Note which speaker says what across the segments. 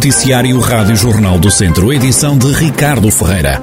Speaker 1: Noticiário Rádio Jornal do Centro, edição de Ricardo Ferreira.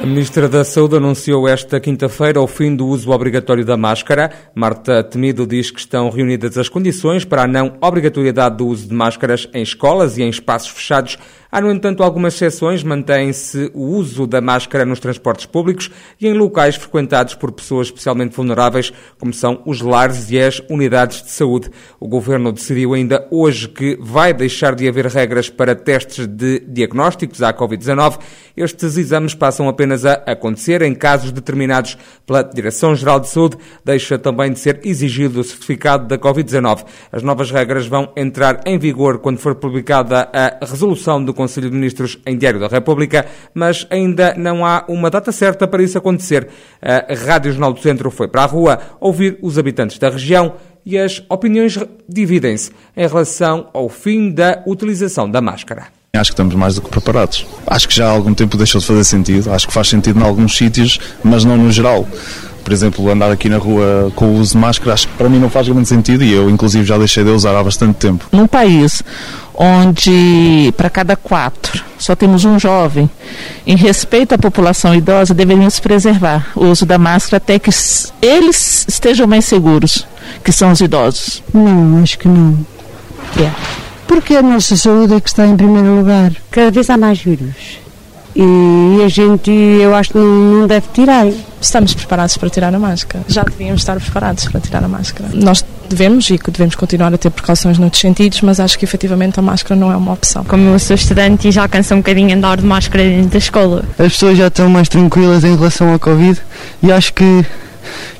Speaker 2: A Ministra da Saúde anunciou esta quinta-feira o fim do uso obrigatório da máscara. Marta Temido diz que estão reunidas as condições para a não obrigatoriedade do uso de máscaras em escolas e em espaços fechados Há, no entanto, algumas exceções. Mantém-se o uso da máscara nos transportes públicos e em locais frequentados por pessoas especialmente vulneráveis, como são os lares e as unidades de saúde. O Governo decidiu ainda hoje que vai deixar de haver regras para testes de diagnósticos à Covid-19. Estes exames passam apenas a acontecer em casos determinados pela Direção-Geral de Saúde. Deixa também de ser exigido o certificado da Covid-19. As novas regras vão entrar em vigor quando for publicada a resolução do Conselho de Ministros em Diário da República, mas ainda não há uma data certa para isso acontecer. A Rádio Jornal do Centro foi para a rua ouvir os habitantes da região e as opiniões dividem-se em relação ao fim da utilização da máscara.
Speaker 3: Acho que estamos mais do que preparados. Acho que já há algum tempo deixou de fazer sentido. Acho que faz sentido em alguns sítios, mas não no geral. Por exemplo, andar aqui na rua com o uso de máscara, acho que para mim não faz grande sentido e eu, inclusive, já deixei de usar há bastante tempo.
Speaker 4: Num país onde para cada quatro só temos um jovem, em respeito à população idosa, deveríamos preservar o uso da máscara até que eles estejam mais seguros, que são os idosos.
Speaker 5: Não, acho que não. É. Porque a nossa saúde é que está em primeiro lugar.
Speaker 6: Cada vez há mais vírus. E a gente, eu acho que não deve tirar.
Speaker 7: Estamos preparados para tirar a máscara. Já devíamos estar preparados para tirar a máscara. Nós devemos e devemos continuar a ter precauções noutros sentidos, mas acho que efetivamente a máscara não é uma opção.
Speaker 8: Como eu sou estudante e já cansa um bocadinho andar de máscara dentro da escola.
Speaker 9: As pessoas já estão mais tranquilas em relação ao Covid e acho que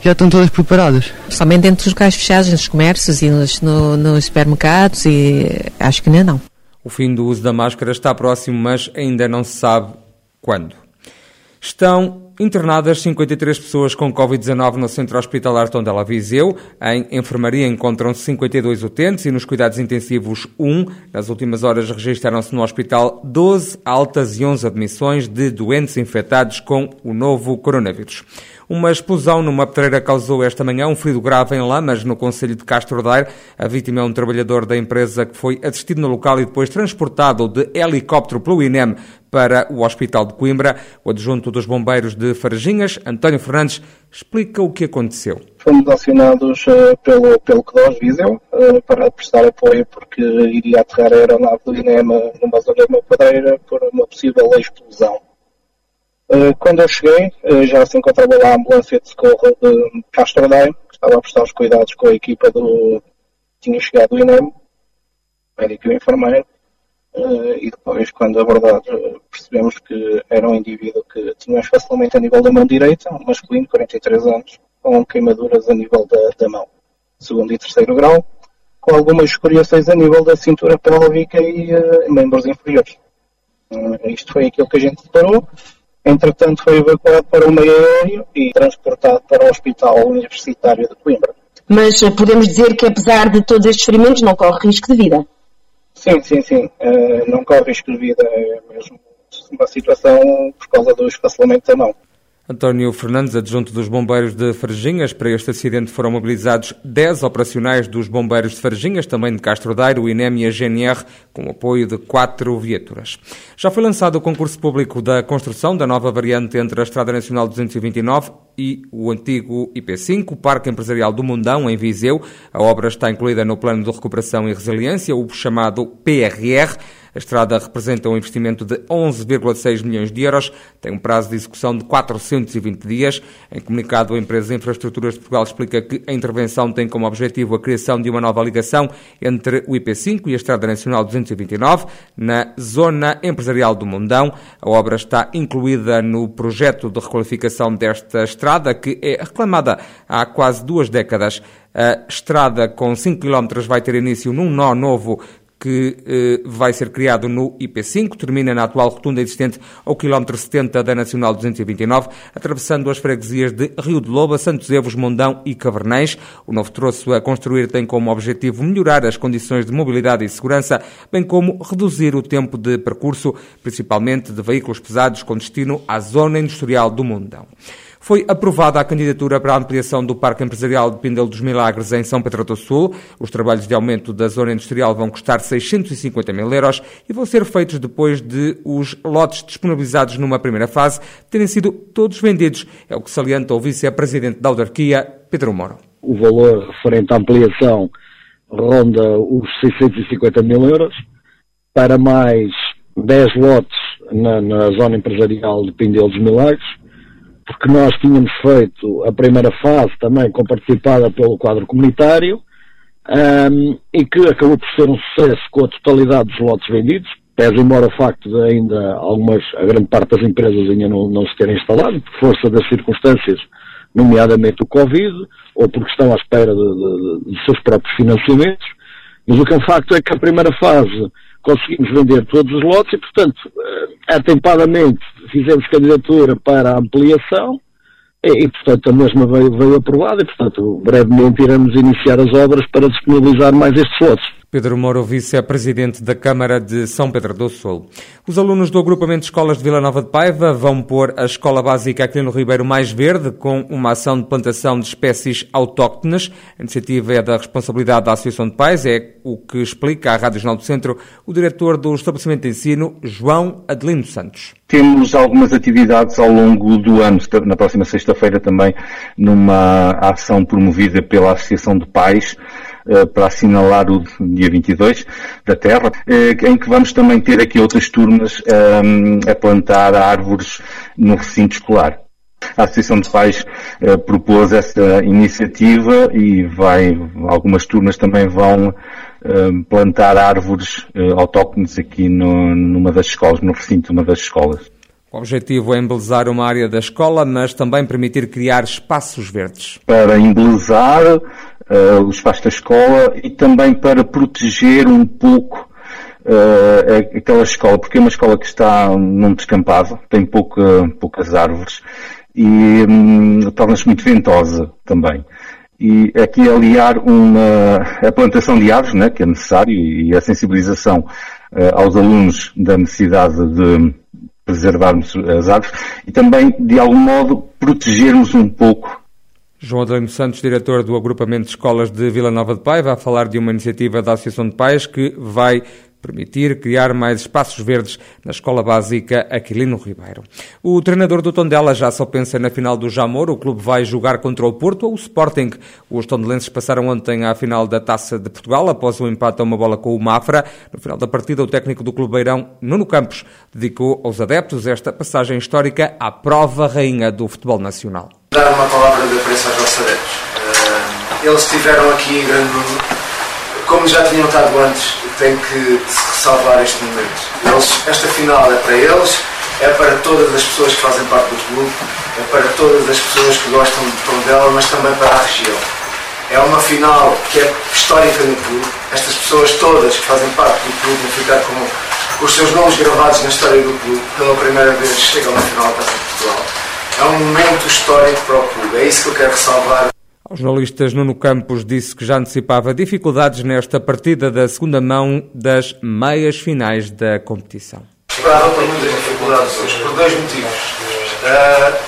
Speaker 9: já estão todas preparadas.
Speaker 10: Somente dentro dos locais fechados, nos comércios e nos, no, nos supermercados e acho que ainda não.
Speaker 2: O fim do uso da máscara está próximo, mas ainda não se sabe quando. Estão internadas 53 pessoas com Covid-19 no Centro Hospitalar Tondela Viseu. Em enfermaria encontram-se 52 utentes e nos cuidados intensivos 1. Nas últimas horas registaram-se no hospital 12 altas e 11 admissões de doentes infectados com o novo coronavírus. Uma explosão numa pedreira causou esta manhã um ferido grave em Lamas, no Conselho de Castro Daire. A vítima é um trabalhador da empresa que foi assistido no local e depois transportado de helicóptero pelo INEM para o Hospital de Coimbra. O adjunto dos bombeiros de Farginhas, António Fernandes, explica o que aconteceu.
Speaker 11: Fomos acionados uh, pelo, pelo CDOS Viseu uh, para prestar apoio porque iria aterrar a aeronave do INEM numa zona de uma pedreira por uma possível explosão. Eh, quando eu cheguei, eh, já se encontrava lá a ambulância de socorro de Castro Daim, que estava a prestar os cuidados com a equipa do. tinha chegado do INEM, médico e enfermeiro, eh, e depois, quando abordados, percebemos que era um indivíduo que tinha facilmente a nível da mão direita, um masculino, 43 anos, com queimaduras a nível da, da mão, segundo e terceiro grau, com algumas escoriações a nível da cintura pélvica e uh, membros inferiores. Uh, isto foi aquilo que a gente separou. Entretanto, foi evacuado para o meio aéreo e transportado para o Hospital Universitário de Coimbra.
Speaker 12: Mas eh, podemos dizer que, apesar de todos estes ferimentos, não corre risco de vida?
Speaker 11: Sim, sim, sim. Uh, não corre risco de vida. É mesmo uma situação por causa do esfacelamento da mão.
Speaker 2: António Fernandes, adjunto dos bombeiros de Farginhas, para este acidente foram mobilizados 10 operacionais dos bombeiros de Farginhas, também de Castro Daire, o INEM e a GNR, com o apoio de quatro viaturas. Já foi lançado o concurso público da construção da nova variante entre a Estrada Nacional 229 e o antigo IP5, o Parque Empresarial do Mundão, em Viseu. A obra está incluída no Plano de Recuperação e Resiliência, o chamado PRR. A estrada representa um investimento de 11,6 milhões de euros, tem um prazo de execução de 420 dias. Em comunicado, a empresa Infraestruturas de Portugal explica que a intervenção tem como objetivo a criação de uma nova ligação entre o IP5 e a Estrada Nacional 229, na zona empresarial do Mundão. A obra está incluída no projeto de requalificação desta estrada, que é reclamada há quase duas décadas. A estrada com 5 km vai ter início num nó novo que eh, vai ser criado no IP5, termina na atual rotunda existente ao quilómetro 70 da Nacional 229, atravessando as freguesias de Rio de Loba, Santos Evos, Mondão e Cavernães. O novo troço a construir tem como objetivo melhorar as condições de mobilidade e segurança, bem como reduzir o tempo de percurso, principalmente de veículos pesados com destino à zona industrial do Mondão. Foi aprovada a candidatura para a ampliação do Parque Empresarial de Pindel dos Milagres em São Pedro do Sul. Os trabalhos de aumento da zona industrial vão custar 650 mil euros e vão ser feitos depois de os lotes disponibilizados numa primeira fase terem sido todos vendidos. É o que salienta o vice-presidente da autarquia, Pedro Moro.
Speaker 13: O valor referente à ampliação ronda os 650 mil euros para mais 10 lotes na, na zona empresarial de Pindel dos Milagres, porque nós tínhamos feito a primeira fase também com participada pelo quadro comunitário um, e que acabou por ser um sucesso com a totalidade dos lotes vendidos, pese embora o facto de ainda algumas, a grande parte das empresas ainda não, não se terem instalado, por força das circunstâncias, nomeadamente o Covid, ou porque estão à espera de, de, de seus próprios financiamentos, mas o que é um facto é que a primeira fase conseguimos vender todos os lotes e, portanto, eh, atempadamente fizemos candidatura para a ampliação e, e, portanto, a mesma veio, veio aprovada e, portanto, brevemente iremos iniciar as obras para disponibilizar mais estes lotes.
Speaker 2: Pedro Moro, vice-presidente da Câmara de São Pedro do Sul. Os alunos do agrupamento de escolas de Vila Nova de Paiva vão pôr a escola básica Aquilino Ribeiro mais verde com uma ação de plantação de espécies autóctones. A iniciativa é da responsabilidade da Associação de Pais, é o que explica à Rádio Jornal do Centro o diretor do estabelecimento de ensino, João Adelino Santos.
Speaker 14: Temos algumas atividades ao longo do ano, na próxima sexta-feira também, numa ação promovida pela Associação de Pais, para assinalar o dia 22 da Terra, eh, em que vamos também ter aqui outras turmas ehm, a plantar árvores no recinto escolar. A Associação de Pais propôs essa iniciativa e vai, algumas turmas também vão plantar árvores autóctones aqui numa das escolas, no recinto de uma das escolas.
Speaker 2: O objetivo é embelezar uma área da escola, mas também permitir criar espaços verdes.
Speaker 14: Para embelezar uh, o espaço da escola e também para proteger um pouco uh, aquela escola, porque é uma escola que está num descampado, tem pouca, poucas árvores e um, torna-se muito ventosa também. E aqui aliar uma, a plantação de árvores, né, que é necessário, e a sensibilização uh, aos alunos da necessidade de preservarmos as árvores e também, de algum modo, protegermos um pouco.
Speaker 2: João Adelino Santos, diretor do agrupamento de escolas de Vila Nova de Paiva, a falar de uma iniciativa da Associação de Pais que vai permitir criar mais espaços verdes na Escola Básica Aquilino Ribeiro. O treinador do Tondela já só pensa na final do Jamor. O clube vai jogar contra o Porto ou o Sporting. Os tondelenses passaram ontem à final da Taça de Portugal após o um empate a uma bola com o Mafra. No final da partida, o técnico do Clube Beirão, Nuno Campos, dedicou aos adeptos esta passagem histórica à prova rainha do futebol nacional
Speaker 15: dar uma palavra de apreço aos nossos adeptos. Uh, eles estiveram aqui em grande número, como já tinham estado antes, tem que salvar este momento. Eles, esta final é para eles, é para todas as pessoas que fazem parte do clube, é para todas as pessoas que gostam de Tondela, mas também para a região. É uma final que é histórica no clube. Estas pessoas todas que fazem parte do clube vão ficar com, com os seus nomes gravados na história do clube. Pela primeira vez chegam na final da Taça Portugal é um momento histórico para o clube. É isso que eu quero ressalvar.
Speaker 2: Aos jornalistas, Nuno Campos disse que já antecipava dificuldades nesta partida da segunda mão das meias finais da competição.
Speaker 15: Esperava por muitas dificuldades hoje, por dois motivos. Uh,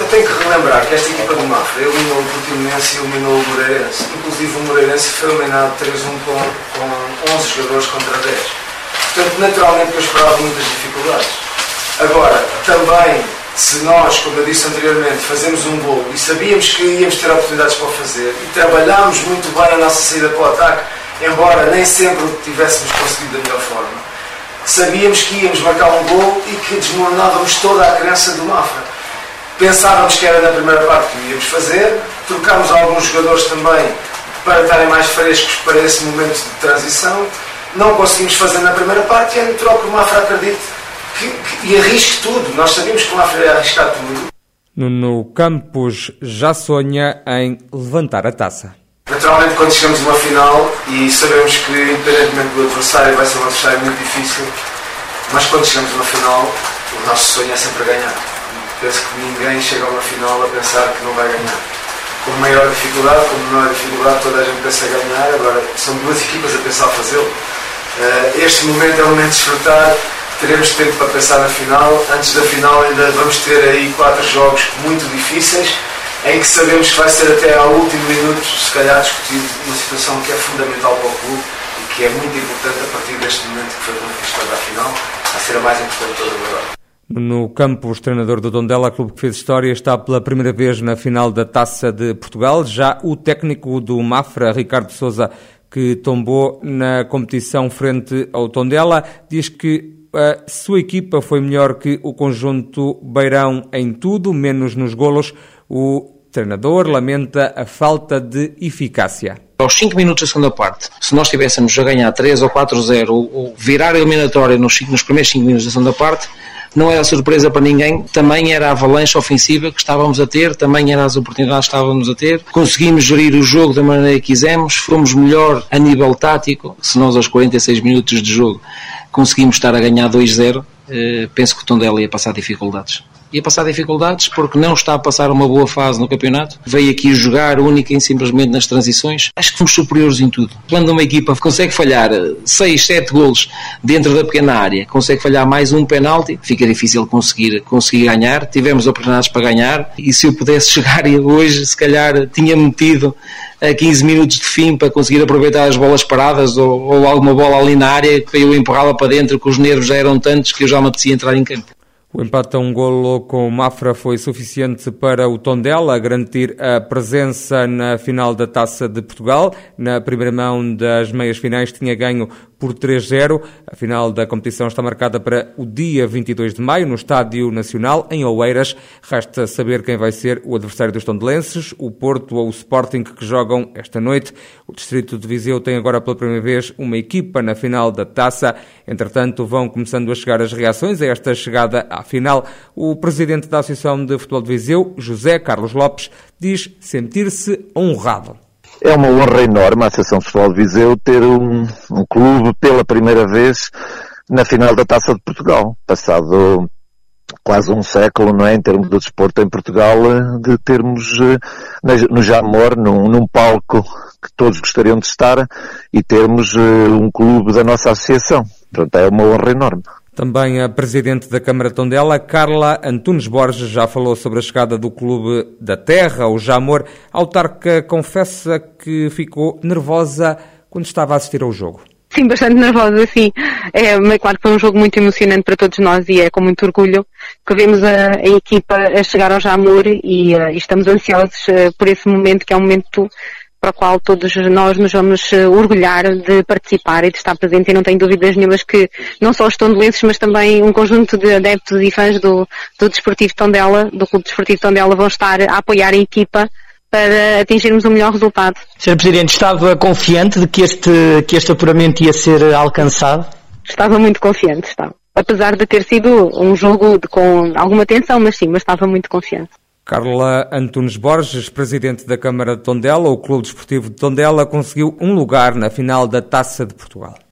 Speaker 15: eu tenho que relembrar que esta equipa do Mafra eliminou o Portimonense e eliminou o Moreirense. Inclusive o Moreirense foi eliminado 3-1 com, com 11 jogadores contra 10. Portanto, naturalmente eu esperava muitas dificuldades. Agora, também se nós, como eu disse anteriormente, fazemos um gol e sabíamos que íamos ter oportunidades para o fazer e trabalhámos muito bem a nossa saída para o ataque, embora nem sempre o tivéssemos conseguido da melhor forma, sabíamos que íamos marcar um gol e que desmoronávamos toda a crença do Mafra. Pensávamos que era na primeira parte que íamos fazer, trocámos alguns jogadores também para estarem mais frescos para esse momento de transição, não conseguimos fazer na primeira parte e é natural o Mafra acredite que, que, e arrisque tudo. Nós sabemos que Mafra ia arriscar tudo.
Speaker 2: Nuno Campos já sonha em levantar a taça.
Speaker 15: Naturalmente, quando chegamos a uma final e sabemos que, independentemente do adversário, vai ser um adversário muito difícil, mas quando chegamos a uma final, o nosso sonho é sempre ganhar. Penso que ninguém chega a uma final a pensar que não vai ganhar. Com maior dificuldade, com menor dificuldade, toda a gente pensa ganhar. Agora, são duas equipas a pensar fazê-lo. Uh, este momento é o momento de desfrutar teremos tempo para pensar na final. Antes da final ainda vamos ter aí quatro jogos muito difíceis, em que sabemos que vai ser até ao último minuto, se calhar, discutido uma situação que é fundamental para o clube e que é muito importante a partir deste momento que foi conquistada a final, a ser a mais importante toda agora.
Speaker 2: No campo, o treinador do Dondela, clube que fez história, está pela primeira vez na final da Taça de Portugal. Já o técnico do Mafra, Ricardo Souza, que tombou na competição frente ao Tondela, diz que a sua equipa foi melhor que o conjunto Beirão em tudo, menos nos golos. O treinador lamenta a falta de eficácia.
Speaker 16: Aos 5 minutos da segunda parte, se nós estivéssemos a ganhar 3 ou 4-0 ou virar a eliminatória nos, nos primeiros 5 minutos da segunda parte, não era surpresa para ninguém, também era a avalanche ofensiva que estávamos a ter, também eram as oportunidades que estávamos a ter. Conseguimos gerir o jogo da maneira que quisemos, fomos melhor a nível tático, se nós aos 46 minutos de jogo conseguimos estar a ganhar 2-0, eh, penso que o Tondela ia passar dificuldades ia passar dificuldades porque não está a passar uma boa fase no campeonato. Veio aqui jogar única e simplesmente nas transições. Acho que fomos superiores em tudo. Quando uma equipa consegue falhar 6, 7 golos dentro da pequena área, consegue falhar mais um penalti, fica difícil conseguir, conseguir ganhar. Tivemos oportunidades para ganhar e se eu pudesse chegar hoje, se calhar tinha metido a 15 minutos de fim para conseguir aproveitar as bolas paradas ou, ou alguma bola ali na área que eu empurrá-la para dentro, que os nervos já eram tantos que eu já me apetecia entrar em campo.
Speaker 2: O empate a um golo com o Mafra foi suficiente para o Tondela garantir a presença na final da Taça de Portugal. Na primeira mão das meias finais tinha ganho por 3-0. A final da competição está marcada para o dia 22 de maio no Estádio Nacional, em Oeiras. Resta saber quem vai ser o adversário dos tondelenses, o Porto ou o Sporting, que jogam esta noite. O Distrito de Viseu tem agora pela primeira vez uma equipa na final da taça. Entretanto, vão começando a chegar as reações a esta chegada à final. O presidente da Associação de Futebol de Viseu, José Carlos Lopes, diz sentir-se honrado.
Speaker 17: É uma honra enorme a Associação de Futebol de Viseu ter um, um clube pela primeira vez na final da Taça de Portugal. Passado quase um século, não é, em termos do desporto em Portugal, de termos eh, no Jamor, num, num palco que todos gostariam de estar, e termos eh, um clube da nossa associação. Portanto, é uma honra enorme.
Speaker 2: Também a Presidente da Câmara Tondela, Carla Antunes Borges, já falou sobre a chegada do Clube da Terra, o Jamor. A autarca confessa que ficou nervosa quando estava a assistir ao jogo.
Speaker 18: Sim, bastante nervosa, sim. É, mas claro que foi um jogo muito emocionante para todos nós e é com muito orgulho que vemos a, a equipa a chegar ao Jamor e, uh, e estamos ansiosos uh, por esse momento que é um momento para o qual todos nós nos vamos eh, orgulhar de participar e de estar presente e não tenho dúvidas nenhumas que não só os tondelenses, mas também um conjunto de adeptos e fãs do, do Desportivo Tondela, do Clube Desportivo Tondela vão estar a apoiar a equipa para atingirmos o melhor resultado.
Speaker 19: Sr. Presidente, estava confiante de que este, que este apuramento ia ser alcançado?
Speaker 18: Estava muito confiante, estava. Apesar de ter sido um jogo de, com alguma tensão, mas sim, mas estava muito confiante.
Speaker 2: Carla Antunes Borges, presidente da Câmara de Tondela, o Clube Desportivo de Tondela conseguiu um lugar na final da Taça de Portugal.